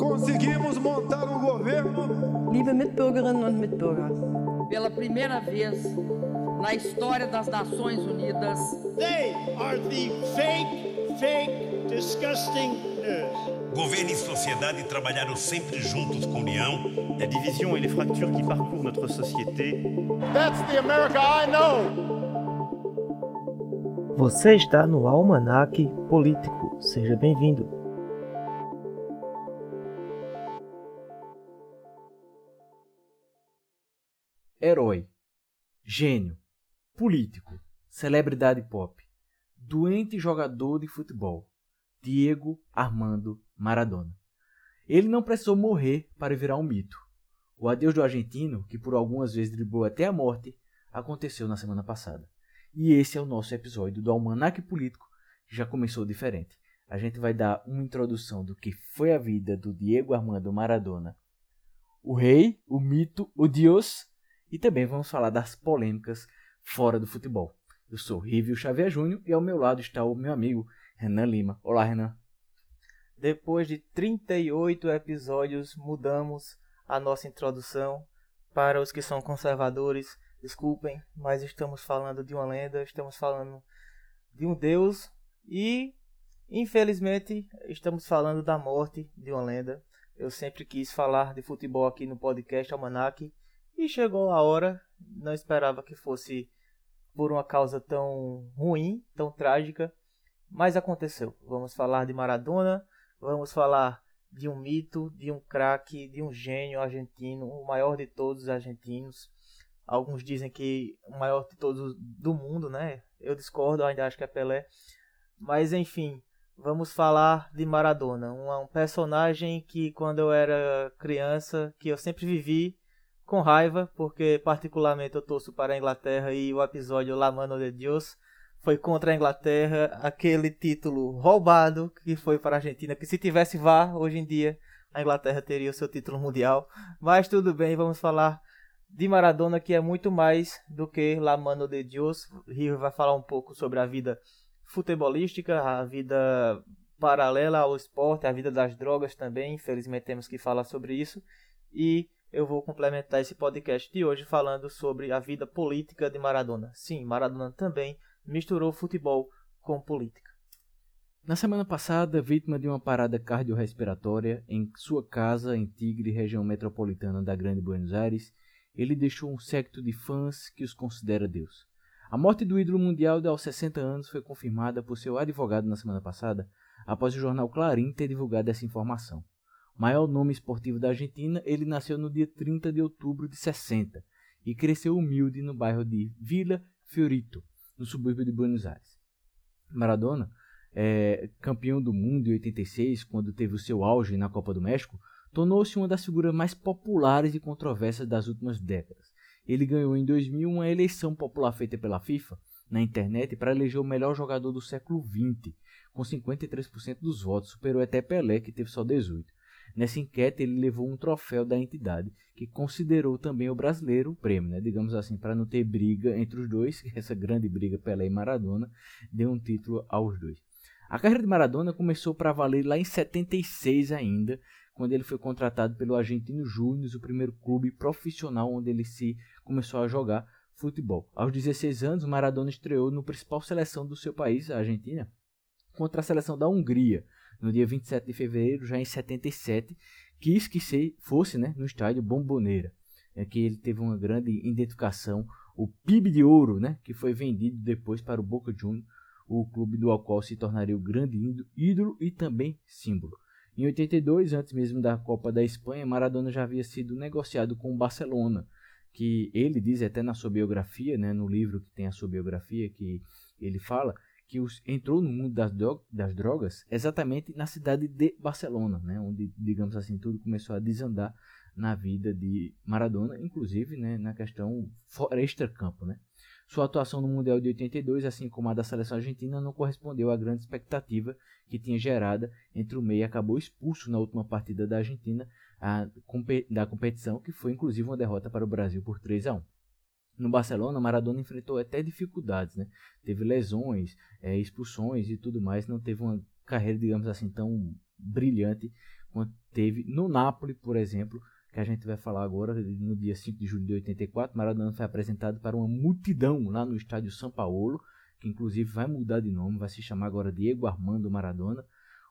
Conseguimos montar um governo. Liebe Mitbürgerinnen und Mitbürger. Pela primeira vez na história das Nações Unidas. They are the fake, fake, disgusting news. Governo e sociedade trabalharam sempre juntos com união. La division et les fractures qui parcourent notre société. That's the America I know. Você está no Almanac Político. Seja bem-vindo. Herói, gênio, político, celebridade pop, doente jogador de futebol, Diego Armando Maradona. Ele não precisou morrer para virar um mito. O adeus do argentino, que por algumas vezes driblou até a morte, aconteceu na semana passada. E esse é o nosso episódio do Almanac Político, que já começou diferente. A gente vai dar uma introdução do que foi a vida do Diego Armando Maradona, o rei, o mito, o Deus, e também vamos falar das polêmicas fora do futebol. Eu sou Rívio Xavier Júnior e ao meu lado está o meu amigo Renan Lima. Olá, Renan. Depois de 38 episódios, mudamos a nossa introdução para os que são conservadores. Desculpem, mas estamos falando de uma lenda, estamos falando de um deus e, infelizmente, estamos falando da morte de uma lenda. Eu sempre quis falar de futebol aqui no podcast Almanac e chegou a hora. Não esperava que fosse por uma causa tão ruim, tão trágica, mas aconteceu. Vamos falar de Maradona, vamos falar de um mito, de um craque, de um gênio argentino, o maior de todos os argentinos. Alguns dizem que o maior de todos do mundo, né? Eu discordo, ainda acho que é Pelé. Mas enfim, vamos falar de Maradona, um, personagem que quando eu era criança, que eu sempre vivi com raiva, porque particularmente eu torço para a Inglaterra e o episódio La Mano de Dios foi contra a Inglaterra, aquele título roubado que foi para a Argentina, que se tivesse VAR, hoje em dia a Inglaterra teria o seu título mundial. Mas tudo bem, vamos falar de Maradona, que é muito mais do que La Mano de Dios. Rio vai falar um pouco sobre a vida futebolística, a vida paralela ao esporte, a vida das drogas também. Infelizmente temos que falar sobre isso. E eu vou complementar esse podcast de hoje falando sobre a vida política de Maradona. Sim, Maradona também misturou futebol com política. Na semana passada, vítima de uma parada cardiorrespiratória em sua casa em Tigre, região metropolitana da Grande Buenos Aires, ele deixou um séquito de fãs que os considera Deus. A morte do ídolo mundial de aos 60 anos foi confirmada por seu advogado na semana passada, após o jornal Clarim ter divulgado essa informação. Maior nome esportivo da Argentina, ele nasceu no dia 30 de outubro de 60 e cresceu humilde no bairro de Villa Fiorito, no subúrbio de Buenos Aires. Maradona, é, campeão do mundo em 86, quando teve o seu auge na Copa do México, tornou-se uma das figuras mais populares e controversas das últimas décadas. Ele ganhou em 2000 uma eleição popular feita pela FIFA na internet para eleger o melhor jogador do século XX, com 53% dos votos, superou até Pelé, que teve só 18%. Nessa enquete, ele levou um troféu da entidade, que considerou também o brasileiro o prêmio, né? digamos assim, para não ter briga entre os dois, essa grande briga Pelé e Maradona, deu um título aos dois. A carreira de Maradona começou para valer lá em 76 ainda, quando ele foi contratado pelo Argentino Júnior, o primeiro clube profissional onde ele se começou a jogar futebol. Aos 16 anos, Maradona estreou no principal seleção do seu país, a Argentina, contra a seleção da Hungria, no dia 27 de fevereiro, já em 77, quis que se fosse né, no estádio Bomboneira, é que ele teve uma grande identificação, o PIB de ouro, né, que foi vendido depois para o Boca Juniors, o clube do qual se tornaria o grande ídolo e também símbolo. Em 82, antes mesmo da Copa da Espanha, Maradona já havia sido negociado com o Barcelona, que ele diz até na sua biografia, né, no livro que tem a sua biografia, que ele fala que os, entrou no mundo das, das, drogas exatamente na cidade de Barcelona, né, onde, digamos assim, tudo começou a desandar na vida de Maradona, inclusive né, na questão extra-campo. Né. Sua atuação no Mundial de 82, assim como a da seleção argentina, não correspondeu à grande expectativa que tinha gerada entre o meio e acabou expulso na última partida da Argentina a, da competição, que foi inclusive uma derrota para o Brasil por 3 a 1. No Barcelona, Maradona enfrentou até dificuldades, né? Teve lesões, é, expulsões e tudo mais, não teve uma carreira, digamos assim, tão brilhante quanto teve no Napoli, por exemplo, que a gente vai falar agora, no dia 5 de julho de 84, Maradona foi apresentado para uma multidão lá no estádio São Paulo, que inclusive vai mudar de nome, vai se chamar agora Diego Armando Maradona,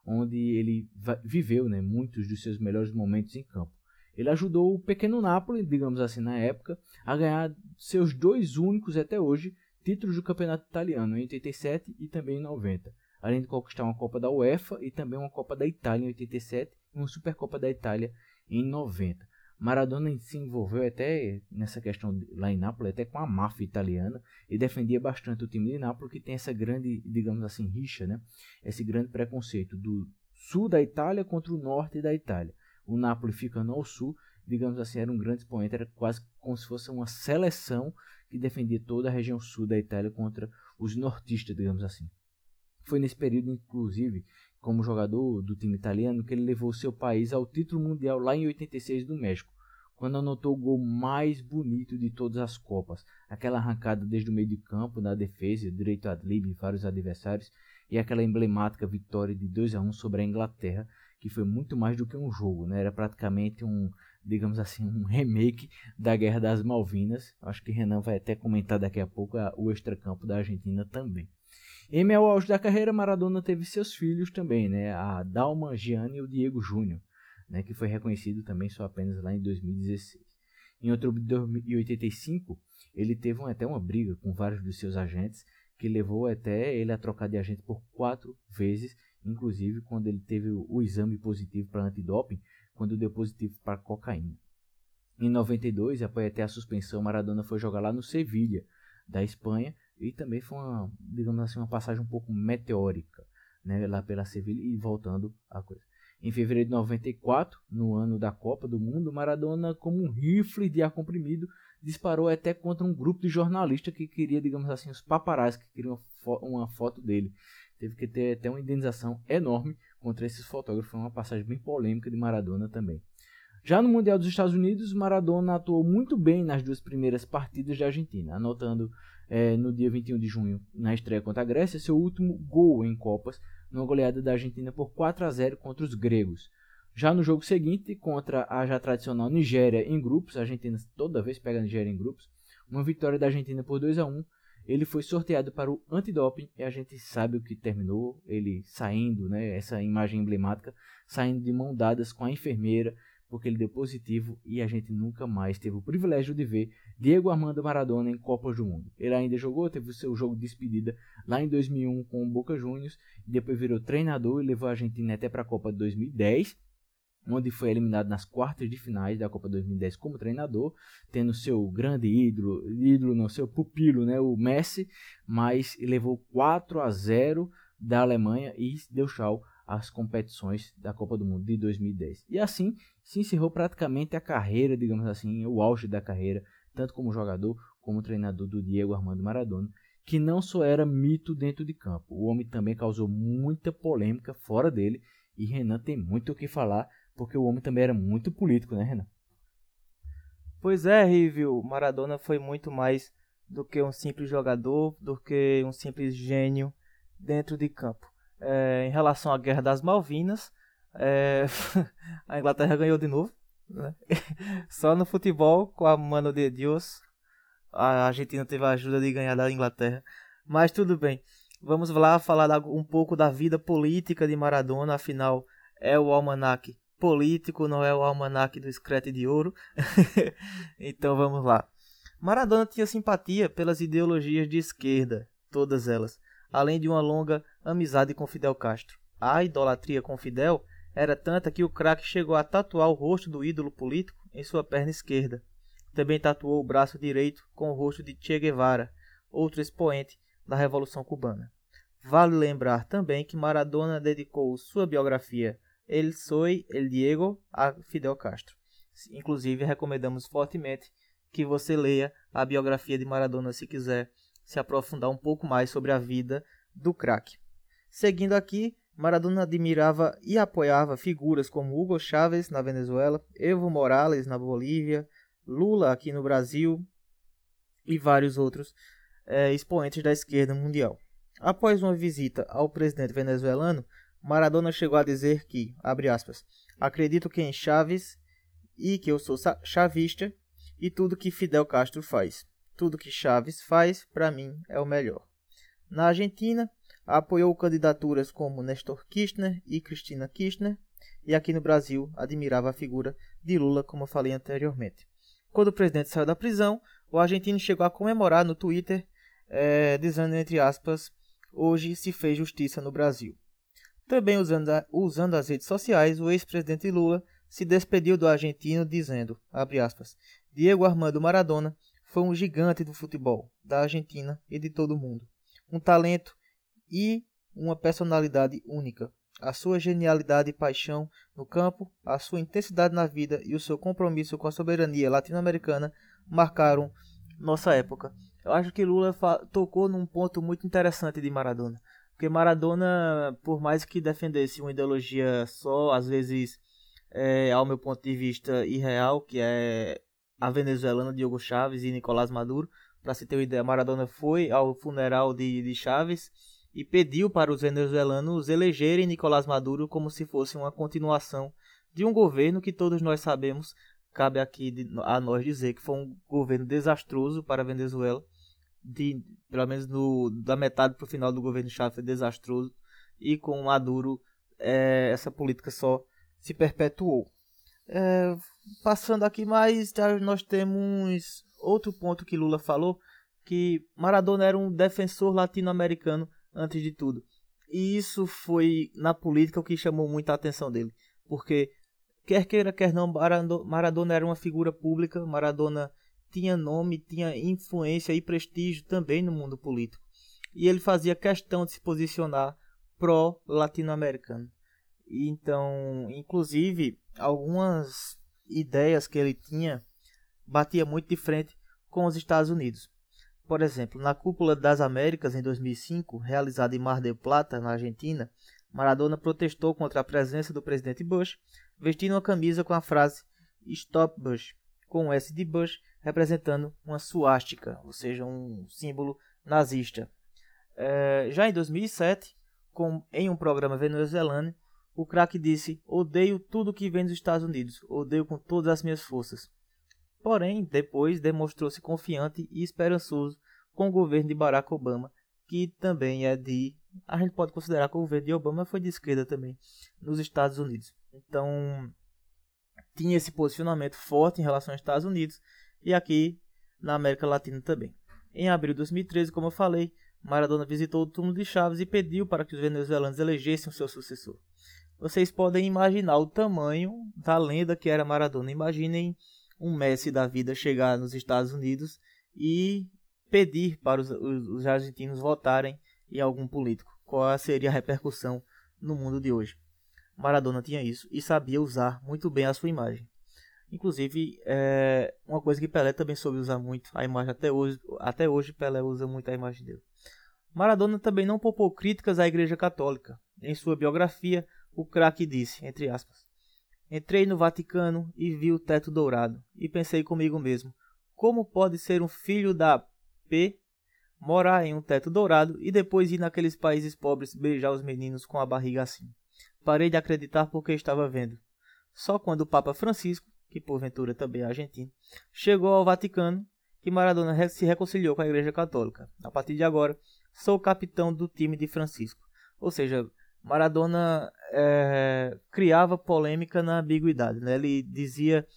onde ele viveu né, muitos dos seus melhores momentos em campo. Ele ajudou o pequeno Napoli, digamos assim, na época, a ganhar seus dois únicos até hoje títulos do campeonato italiano, em 87 e também em 90, além de conquistar uma Copa da UEFA e também uma Copa da Itália em 87 e uma Supercopa da Itália em 90. Maradona se envolveu até nessa questão lá em Nápoles, até com a máfia italiana, e defendia bastante o time de Nápoles, que tem essa grande, digamos assim, rixa, né? esse grande preconceito do sul da Itália contra o norte da Itália. O Nápoles ficando ao sul, digamos assim, era um grande expoente, era quase como se fosse uma seleção que defendia toda a região sul da Itália contra os nortistas, digamos assim. Foi nesse período, inclusive, como jogador do time italiano que ele levou seu país ao título mundial lá em 86 do México, quando anotou o gol mais bonito de todas as Copas, aquela arrancada desde o meio de campo na defesa, direito a drible vários adversários e aquela emblemática vitória de 2 a 1 sobre a Inglaterra, que foi muito mais do que um jogo, né? Era praticamente um, digamos assim, um remake da Guerra das Malvinas. Acho que Renan vai até comentar daqui a pouco a, o extracampo da Argentina também. Em meu auge da carreira, Maradona teve seus filhos também, né? A Dalma Gianni e o Diego Júnior, né? que foi reconhecido também só apenas lá em 2016. Em outubro de 1985, ele teve até uma briga com vários dos seus agentes, que levou até ele a trocar de agente por quatro vezes, inclusive quando ele teve o, exame positivo para antidoping, quando deu positivo para cocaína. Em 92, após até a suspensão, Maradona foi jogar lá no Sevilha, da Espanha, e também foi uma, digamos assim, uma passagem um pouco meteórica, né, lá pela Sevilha e voltando a coisa. Em fevereiro de 94, no ano da Copa do Mundo, Maradona, como um rifle de ar comprimido, disparou até contra um grupo de jornalistas que queria, digamos assim, os paparazzi que queriam uma foto dele. Teve que ter até uma indenização enorme contra esses fotógrafos. Foi uma passagem bem polêmica de Maradona também. Já no Mundial dos Estados Unidos, Maradona atuou muito bem nas duas primeiras partidas da Argentina, anotando é, no dia 21 de junho, na estreia contra a Grécia, seu último gol em Copas, numa goleada da Argentina por 4 a 0 contra os gregos. Já no jogo seguinte, contra a já tradicional Nigéria em grupos, a Argentina toda vez pega a Nigéria em grupos, uma vitória da Argentina por 2 a 1 ele foi sorteado para o antidoping e a gente sabe o que terminou, ele saindo, né, essa imagem emblemática, saindo de mão dadas com a enfermeira, porque ele deu positivo e a gente nunca mais teve o privilégio de ver Diego Armando Maradona em Copas do Mundo. Ele ainda jogou, teve o seu jogo de despedida lá em 2001 com o Boca Juniors, depois virou treinador e levou a Argentina até para a Copa de 2010, onde foi eliminado nas quartas de finais da Copa 2010 como treinador, tendo seu grande ídolo, ídolo não, seu pupilo, né, o Messi, mas levou 4 a 0 da Alemanha e deu tchau às competições da Copa do Mundo de 2010. E assim se encerrou praticamente a carreira, digamos assim, o auge da carreira, tanto como jogador como treinador do Diego Armando Maradona, que não só era mito dentro de campo, o homem também causou muita polêmica fora dele, e Renan tem muito o que falar, porque o homem também era muito político, né, Renan? Pois é, Rívio, Maradona foi muito mais do que um simples jogador, do que um simples gênio dentro de campo. É, em relação à Guerra das Malvinas, é, a Inglaterra ganhou de novo. Né? Só no futebol, com a mano de Deus, a Argentina teve a ajuda de ganhar da Inglaterra. Mas tudo bem. Vamos lá falar um pouco da vida política de Maradona. Afinal, é o almanac político, não é o almanac do Screte de Ouro. então vamos lá. Maradona tinha simpatia pelas ideologias de esquerda, todas elas, além de uma longa amizade com Fidel Castro. A idolatria com Fidel era tanta que o craque chegou a tatuar o rosto do ídolo político em sua perna esquerda. Também tatuou o braço direito com o rosto de Che Guevara, outro expoente da Revolução Cubana. Vale lembrar também que Maradona dedicou sua biografia El Soy El Diego a Fidel Castro. Inclusive, recomendamos fortemente que você leia a biografia de Maradona se quiser se aprofundar um pouco mais sobre a vida do craque. Seguindo aqui, Maradona admirava e apoiava figuras como Hugo Chávez na Venezuela, Evo Morales na Bolívia, Lula aqui no Brasil e vários outros é, expoentes da esquerda mundial. Após uma visita ao presidente venezuelano, Maradona chegou a dizer que, abre aspas, acredito que em Chaves e que eu sou chavista e tudo que Fidel Castro faz. Tudo que Chaves faz, para mim, é o melhor. Na Argentina, apoiou candidaturas como Nestor Kirchner e Cristina Kirchner, e aqui no Brasil admirava a figura de Lula, como eu falei anteriormente. Quando o presidente saiu da prisão, o argentino chegou a comemorar no Twitter, é, dizendo entre aspas, hoje se fez justiça no Brasil. Também usando, a, usando as redes sociais, o ex-presidente Lula se despediu do argentino dizendo, aspas, Diego Armando Maradona foi um gigante do futebol, da Argentina e de todo o mundo. Um talento e uma personalidade única. A sua genialidade e paixão no campo, a sua intensidade na vida e o seu compromisso com a soberania latino-americana marcaram nossa época. Eu acho que Lula tocou num ponto muito interessante de Maradona. Porque Maradona, por mais que defendesse uma ideologia só, às vezes, é, ao meu ponto de vista, irreal, que é a venezuelana Diogo Chaves e Nicolás Maduro, para se ter uma ideia, Maradona foi ao funeral de, de Chaves e pediu para os venezuelanos elegerem Nicolás Maduro como se fosse uma continuação de um governo que todos nós sabemos, cabe aqui de, a nós dizer que foi um governo desastroso para a Venezuela, de, pelo menos no, da metade para o final do governo Chávez foi desastroso, e com Maduro é, essa política só se perpetuou. É, passando aqui mais, nós temos outro ponto que Lula falou, que Maradona era um defensor latino-americano antes de tudo. E isso foi na política o que chamou muita atenção dele, porque quer queira quer não Maradona era uma figura pública, Maradona tinha nome, tinha influência e prestígio também no mundo político. E ele fazia questão de se posicionar pró latino-americano. Então, inclusive, algumas ideias que ele tinha batia muito de frente com os Estados Unidos. Por exemplo, na Cúpula das Américas em 2005, realizada em Mar del Plata, na Argentina, Maradona protestou contra a presença do presidente Bush, vestindo uma camisa com a frase Stop Bush, com o S de Bush representando uma suástica, ou seja, um símbolo nazista. É, já em 2007, com, em um programa venezuelano, o craque disse: Odeio tudo que vem dos Estados Unidos, odeio com todas as minhas forças. Porém, depois demonstrou-se confiante e esperançoso com o governo de Barack Obama, que também é de. A gente pode considerar que o governo de Obama foi de esquerda também, nos Estados Unidos. Então, tinha esse posicionamento forte em relação aos Estados Unidos e aqui na América Latina também. Em abril de 2013, como eu falei, Maradona visitou o túmulo de Chaves e pediu para que os venezuelanos elegessem o seu sucessor. Vocês podem imaginar o tamanho da lenda que era Maradona. Imaginem um Messi da vida chegar nos Estados Unidos e pedir para os, os, os argentinos votarem em algum político. Qual seria a repercussão no mundo de hoje? Maradona tinha isso e sabia usar muito bem a sua imagem. Inclusive, é uma coisa que Pelé também soube usar muito a imagem até hoje. Até hoje, Pelé usa muito a imagem dele. Maradona também não poupou críticas à Igreja Católica. Em sua biografia, o craque disse, entre aspas, Entrei no Vaticano e vi o teto dourado, e pensei comigo mesmo: como pode ser um filho da P morar em um teto dourado e depois ir naqueles países pobres beijar os meninos com a barriga assim? Parei de acreditar porque estava vendo. Só quando o Papa Francisco, que porventura também é argentino, chegou ao Vaticano que Maradona se reconciliou com a Igreja Católica. A partir de agora, sou capitão do time de Francisco. Ou seja, Maradona é, criava polêmica na ambiguidade. Né? Ele dizia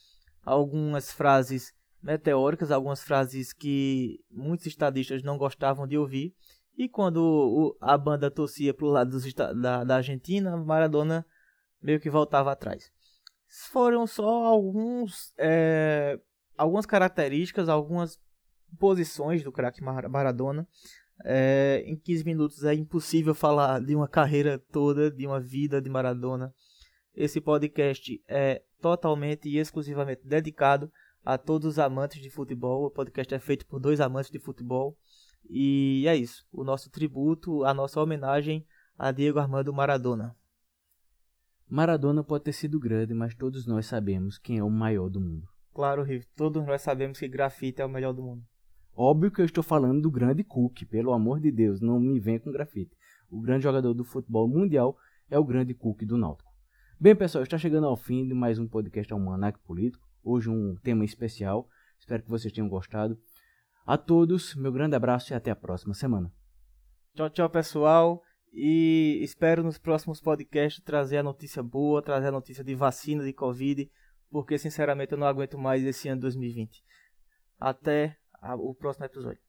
algumas frases meteóricas, algumas frases que muitos estadistas não gostavam de ouvir. E quando o, a banda torcia para o lado dos, da, da Argentina, Maradona meio que voltava atrás. Foram só alguns, é, algumas características, algumas posições do craque Maradona é, em 15 minutos é impossível falar de uma carreira toda, de uma vida de Maradona. Esse podcast é totalmente e exclusivamente dedicado a todos os amantes de futebol. O podcast é feito por dois amantes de futebol. E é isso. O nosso tributo, a nossa homenagem a Diego Armando Maradona. Maradona pode ter sido grande, mas todos nós sabemos quem é o maior do mundo. Claro, Riff. Todos nós sabemos que grafite é o melhor do mundo. Óbvio que eu estou falando do grande Cook, pelo amor de Deus, não me venha com grafite. O grande jogador do futebol mundial é o grande Cook do Náutico. Bem, pessoal, está chegando ao fim de mais um podcast Almanac Político. Hoje um tema especial. Espero que vocês tenham gostado. A todos, meu grande abraço e até a próxima semana. Tchau, tchau, pessoal. E espero nos próximos podcasts trazer a notícia boa, trazer a notícia de vacina de Covid, porque sinceramente eu não aguento mais esse ano 2020. Até o próximo episódio.